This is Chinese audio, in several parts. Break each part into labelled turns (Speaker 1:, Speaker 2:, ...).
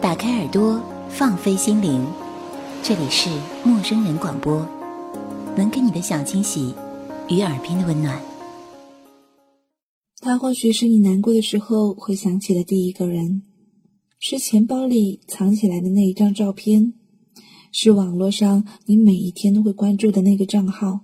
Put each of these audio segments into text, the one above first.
Speaker 1: 打开耳朵，放飞心灵，这里是陌生人广播，能给你的小惊喜与耳边的温暖。
Speaker 2: 他或许是你难过的时候会想起的第一个人，是钱包里藏起来的那一张照片，是网络上你每一天都会关注的那个账号，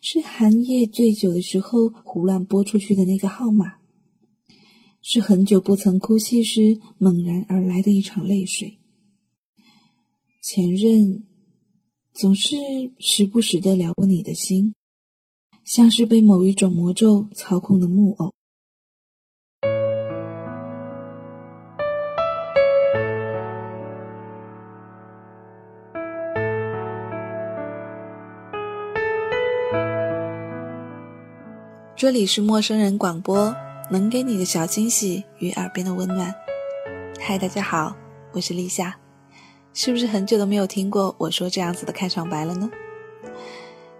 Speaker 2: 是寒夜醉酒的时候胡乱拨出去的那个号码。是很久不曾哭泣时猛然而来的一场泪水。前任总是时不时的撩拨你的心，像是被某一种魔咒操控的木偶。这里是陌生人广播。能给你的小惊喜与耳边的温暖。嗨，大家好，我是立夏。是不是很久都没有听过我说这样子的开场白了呢？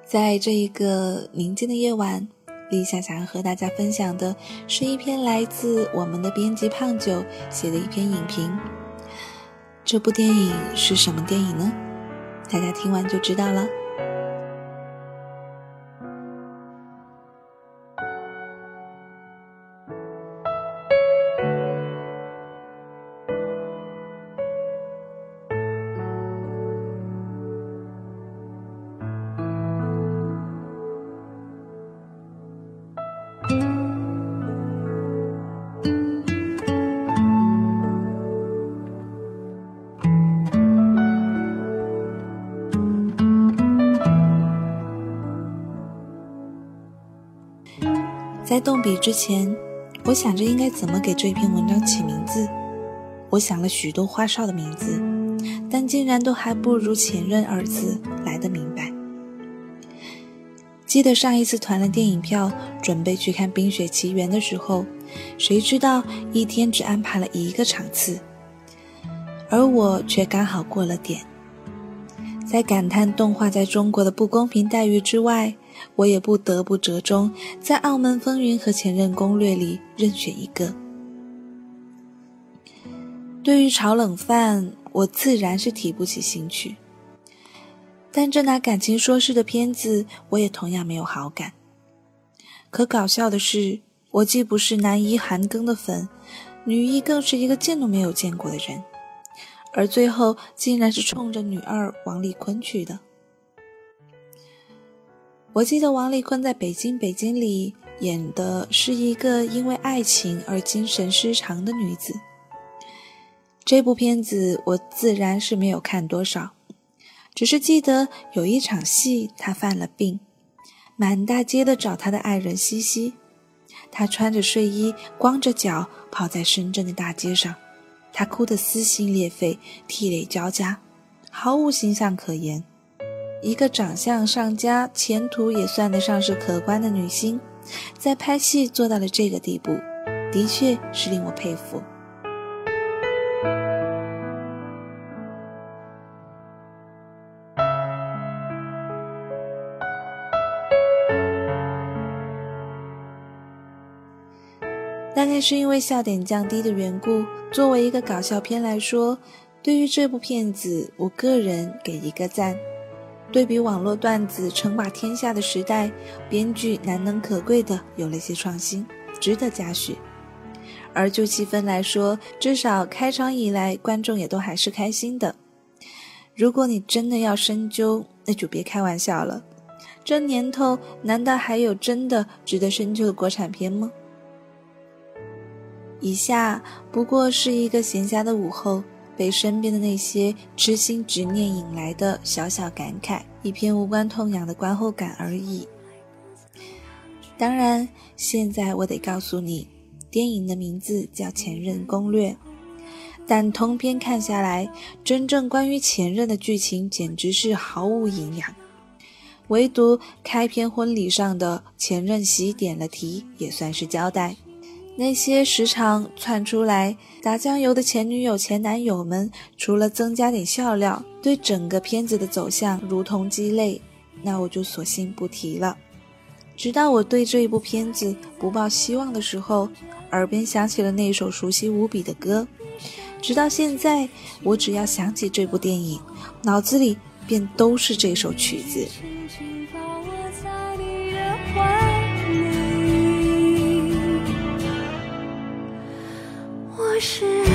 Speaker 2: 在这一个宁静的夜晚，立夏想要和大家分享的是一篇来自我们的编辑胖九写的一篇影评。这部电影是什么电影呢？大家听完就知道了。在动笔之前，我想着应该怎么给这篇文章起名字。我想了许多花哨的名字，但竟然都还不如“前任”二字来的明白。记得上一次团了电影票，准备去看《冰雪奇缘》的时候，谁知道一天只安排了一个场次，而我却刚好过了点。在感叹动画在中国的不公平待遇之外，我也不得不折中，在《澳门风云》和《前任攻略》里任选一个。对于炒冷饭，我自然是提不起兴趣。但这拿感情说事的片子，我也同样没有好感。可搞笑的是，我既不是男一韩庚的粉，女一更是一个见都没有见过的人，而最后竟然是冲着女二王丽坤去的。我记得王丽坤在《北京北京》里演的是一个因为爱情而精神失常的女子。这部片子我自然是没有看多少，只是记得有一场戏，她犯了病，满大街的找她的爱人西西，她穿着睡衣，光着脚跑在深圳的大街上，她哭得撕心裂肺，涕泪交加，毫无形象可言。一个长相上佳、前途也算得上是可观的女星，在拍戏做到了这个地步，的确是令我佩服。大概是因为笑点降低的缘故，作为一个搞笑片来说，对于这部片子，我个人给一个赞。对比网络段子称霸天下的时代，编剧难能可贵的有了些创新，值得嘉许。而就气氛来说，至少开场以来，观众也都还是开心的。如果你真的要深究，那就别开玩笑了。这年头，难道还有真的值得深究的国产片吗？以下不过是一个闲暇的午后。被身边的那些痴心执念引来的小小感慨，一篇无关痛痒的观后感而已。当然，现在我得告诉你，电影的名字叫《前任攻略》，但通篇看下来，真正关于前任的剧情简直是毫无营养。唯独开篇婚礼上的前任席点了题，也算是交代。那些时常窜出来打酱油的前女友、前男友们，除了增加点笑料，对整个片子的走向如同鸡肋，那我就索性不提了。直到我对这一部片子不抱希望的时候，耳边响起了那首熟悉无比的歌。直到现在，我只要想起这部电影，脑子里便都是这首曲子。
Speaker 3: 是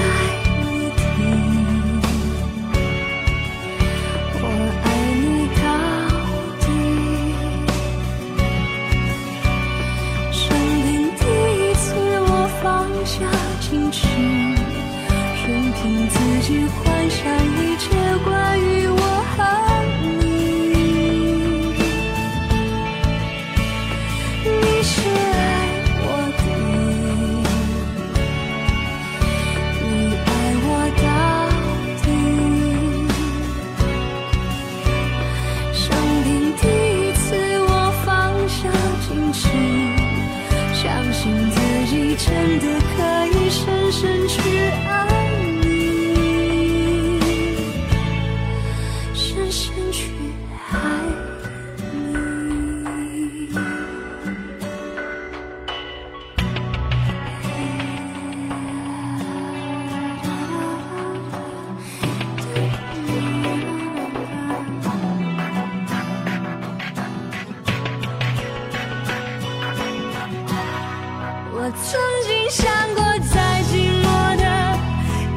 Speaker 3: 曾经想过，在寂寞的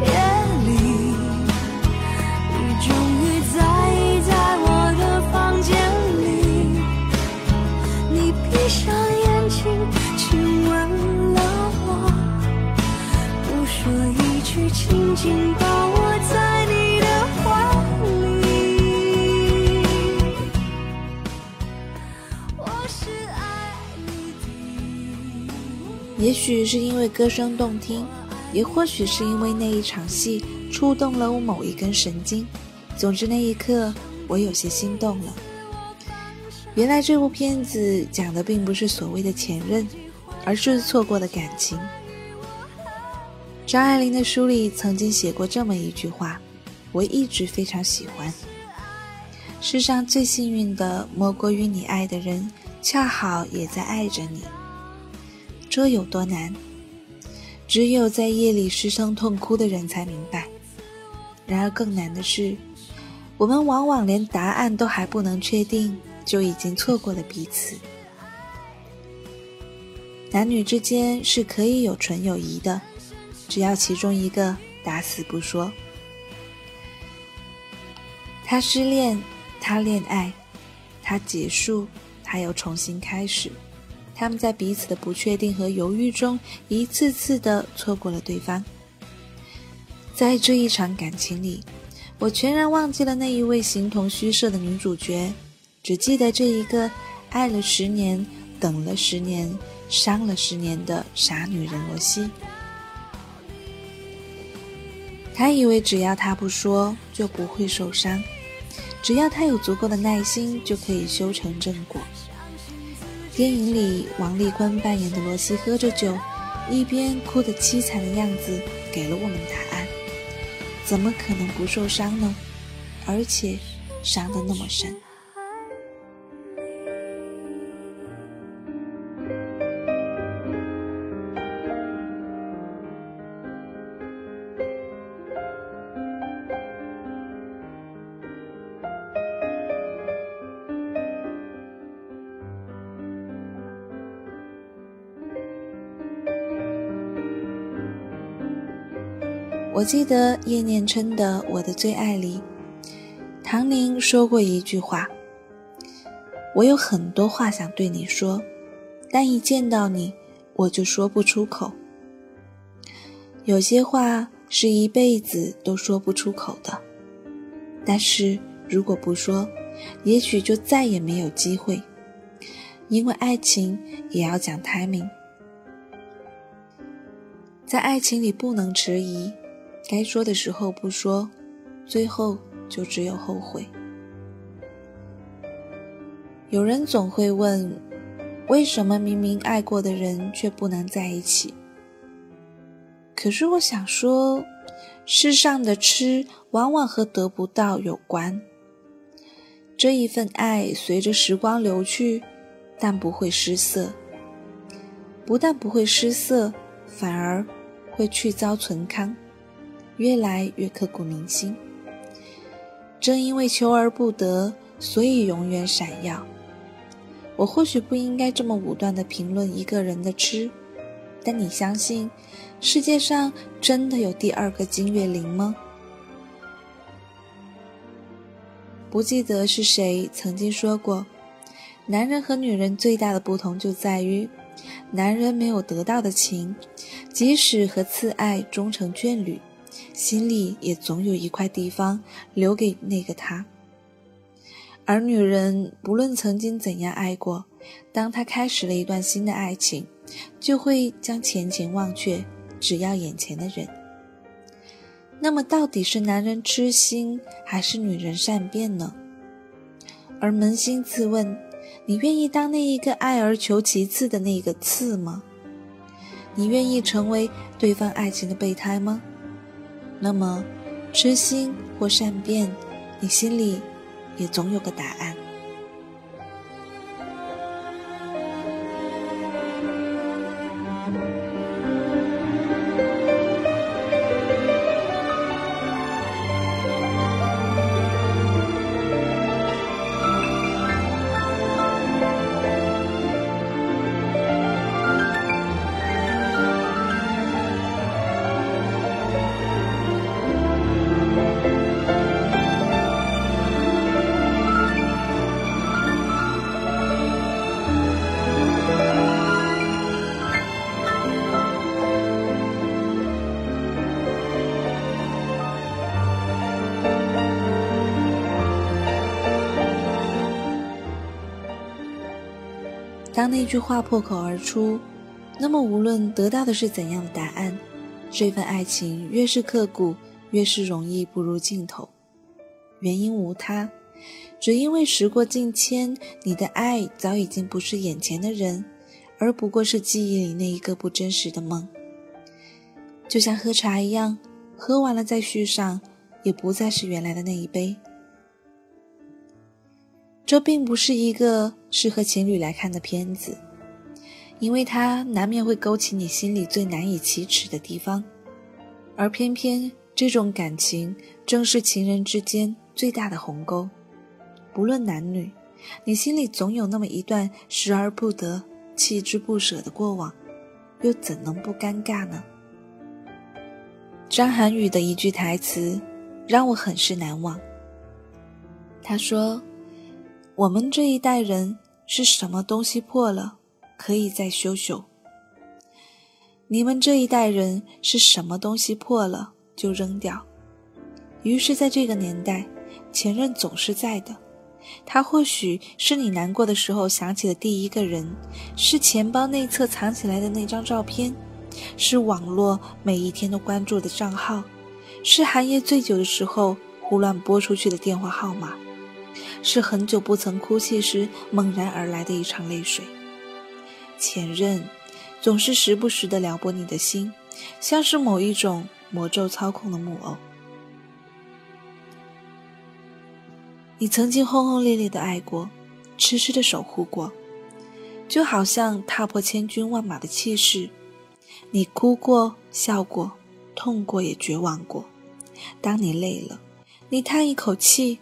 Speaker 3: 夜里，你终于在意在我的房间里。你闭上眼睛，亲吻了我，不说一句，紧紧
Speaker 2: 也许是因为歌声动听，也或许是因为那一场戏触动了我某一根神经。总之那一刻，我有些心动了。原来这部片子讲的并不是所谓的前任，而是错过的感情。张爱玲的书里曾经写过这么一句话，我一直非常喜欢：世上最幸运的，莫过于你爱的人恰好也在爱着你。这有多难？只有在夜里失声痛哭的人才明白。然而更难的是，我们往往连答案都还不能确定，就已经错过了彼此。男女之间是可以有纯友谊的，只要其中一个打死不说。他失恋，他恋爱，他结束，他又重新开始。他们在彼此的不确定和犹豫中，一次次的错过了对方。在这一场感情里，我全然忘记了那一位形同虚设的女主角，只记得这一个爱了十年、等了十年、伤了十年的傻女人罗西。她以为只要他不说，就不会受伤；只要他有足够的耐心，就可以修成正果。电影里，王丽坤扮演的罗西喝着酒，一边哭得凄惨的样子，给了我们答案：怎么可能不受伤呢？而且，伤得那么深。我记得叶念琛的《我的最爱》里，唐宁说过一句话：“我有很多话想对你说，但一见到你，我就说不出口。有些话是一辈子都说不出口的，但是如果不说，也许就再也没有机会。因为爱情也要讲 timing，在爱情里不能迟疑。”该说的时候不说，最后就只有后悔。有人总会问，为什么明明爱过的人却不能在一起？可是我想说，世上的痴往往和得不到有关。这一份爱随着时光流去，但不会失色。不但不会失色，反而会去遭存康，越来越刻骨铭心。正因为求而不得，所以永远闪耀。我或许不应该这么武断地评论一个人的痴，但你相信世界上真的有第二个金岳霖吗？不记得是谁曾经说过，男人和女人最大的不同就在于，男人没有得到的情，即使和次爱终成眷侣，心里也总有一块地方留给那个他。而女人不论曾经怎样爱过，当她开始了一段新的爱情，就会将前情忘却，只要眼前的人。那么，到底是男人痴心，还是女人善变呢？而扪心自问，你愿意当那一个爱而求其次的那个次吗？你愿意成为对方爱情的备胎吗？那么，痴心或善变，你心里？也总有个答案。当那句话破口而出，那么无论得到的是怎样的答案，这份爱情越是刻骨，越是容易步入尽头。原因无他，只因为时过境迁，你的爱早已经不是眼前的人，而不过是记忆里那一个不真实的梦。就像喝茶一样，喝完了再续上，也不再是原来的那一杯。这并不是一个适合情侣来看的片子，因为它难免会勾起你心里最难以启齿的地方，而偏偏这种感情正是情人之间最大的鸿沟。不论男女，你心里总有那么一段失而不得、弃之不舍的过往，又怎能不尴尬呢？张涵予的一句台词让我很是难忘，他说。我们这一代人是什么东西破了，可以再修修；你们这一代人是什么东西破了就扔掉。于是，在这个年代，前任总是在的。他或许是你难过的时候想起的第一个人，是钱包内侧藏起来的那张照片，是网络每一天都关注的账号，是寒夜醉酒的时候胡乱拨出去的电话号码。是很久不曾哭泣时猛然而来的一场泪水。前任总是时不时的撩拨你的心，像是某一种魔咒操控的木偶。你曾经轰轰烈烈的爱过，痴痴的守护过，就好像踏破千军万马的气势。你哭过，笑过，痛过，也绝望过。当你累了，你叹一口气。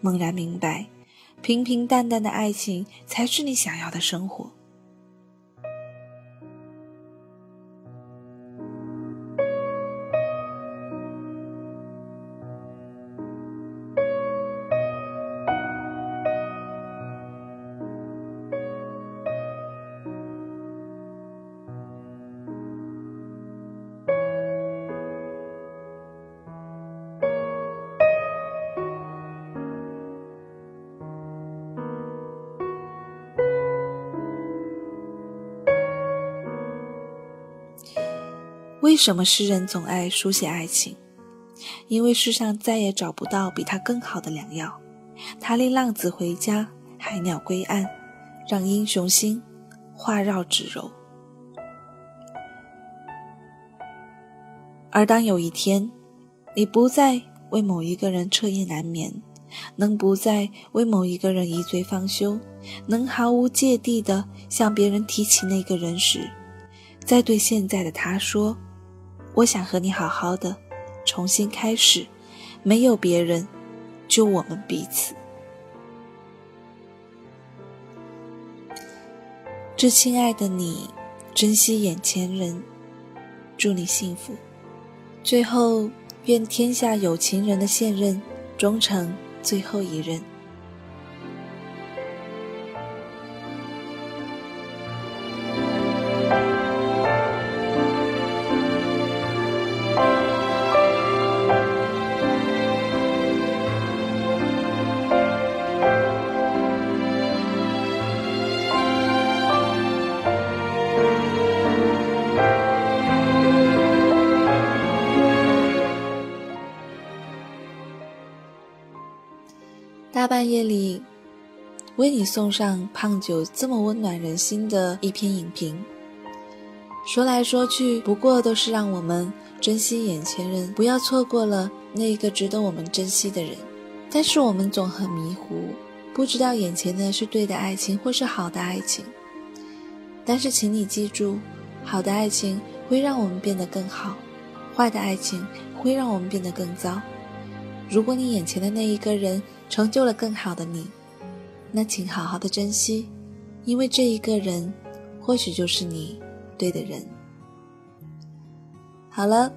Speaker 2: 猛然明白，平平淡淡的爱情才是你想要的生活。为什么诗人总爱书写爱情？因为世上再也找不到比他更好的良药。他令浪子回家，海鸟归岸，让英雄心化绕指柔。而当有一天，你不再为某一个人彻夜难眠，能不再为某一个人一醉方休，能毫无芥蒂地向别人提起那个人时，再对现在的他说：“我想和你好好的，重新开始，没有别人，就我们彼此。”致亲爱的你，珍惜眼前人，祝你幸福。最后，愿天下有情人的现任终成最后一任。半夜里，为你送上胖酒这么温暖人心的一篇影评。说来说去，不过都是让我们珍惜眼前人，不要错过了那一个值得我们珍惜的人。但是我们总很迷糊，不知道眼前的是对的爱情或是好的爱情。但是请你记住，好的爱情会让我们变得更好，坏的爱情会让我们变得更糟。如果你眼前的那一个人，成就了更好的你，那请好好的珍惜，因为这一个人，或许就是你对的人。好了，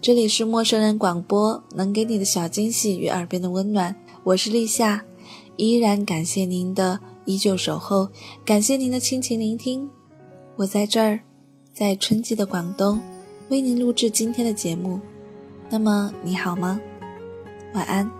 Speaker 2: 这里是陌生人广播，能给你的小惊喜与耳边的温暖，我是立夏，依然感谢您的依旧守候，感谢您的倾情聆听，我在这儿，在春季的广东，为您录制今天的节目。那么你好吗？晚安。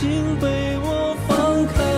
Speaker 4: 心被我放开。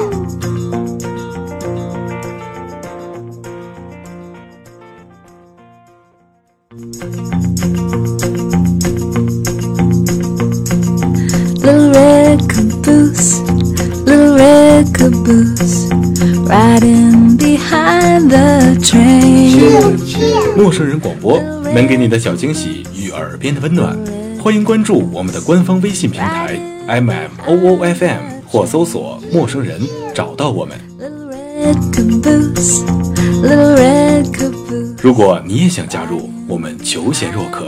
Speaker 5: 陌生人广播能给你的小惊喜与耳边的温暖，欢迎关注我们的官方微信平台 m m o o f m 或搜索“陌生人”找到我们。如果你也想加入，我们求贤若渴，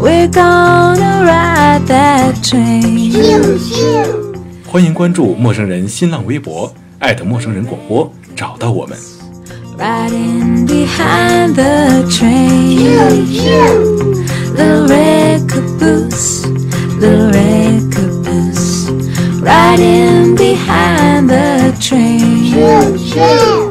Speaker 6: We're gonna ride that train.
Speaker 5: 欢迎关注陌生人新浪微博，艾特陌生人广播，找到我们。
Speaker 6: Riding behind the train. Little red caboose, little red caboose. Riding behind the train.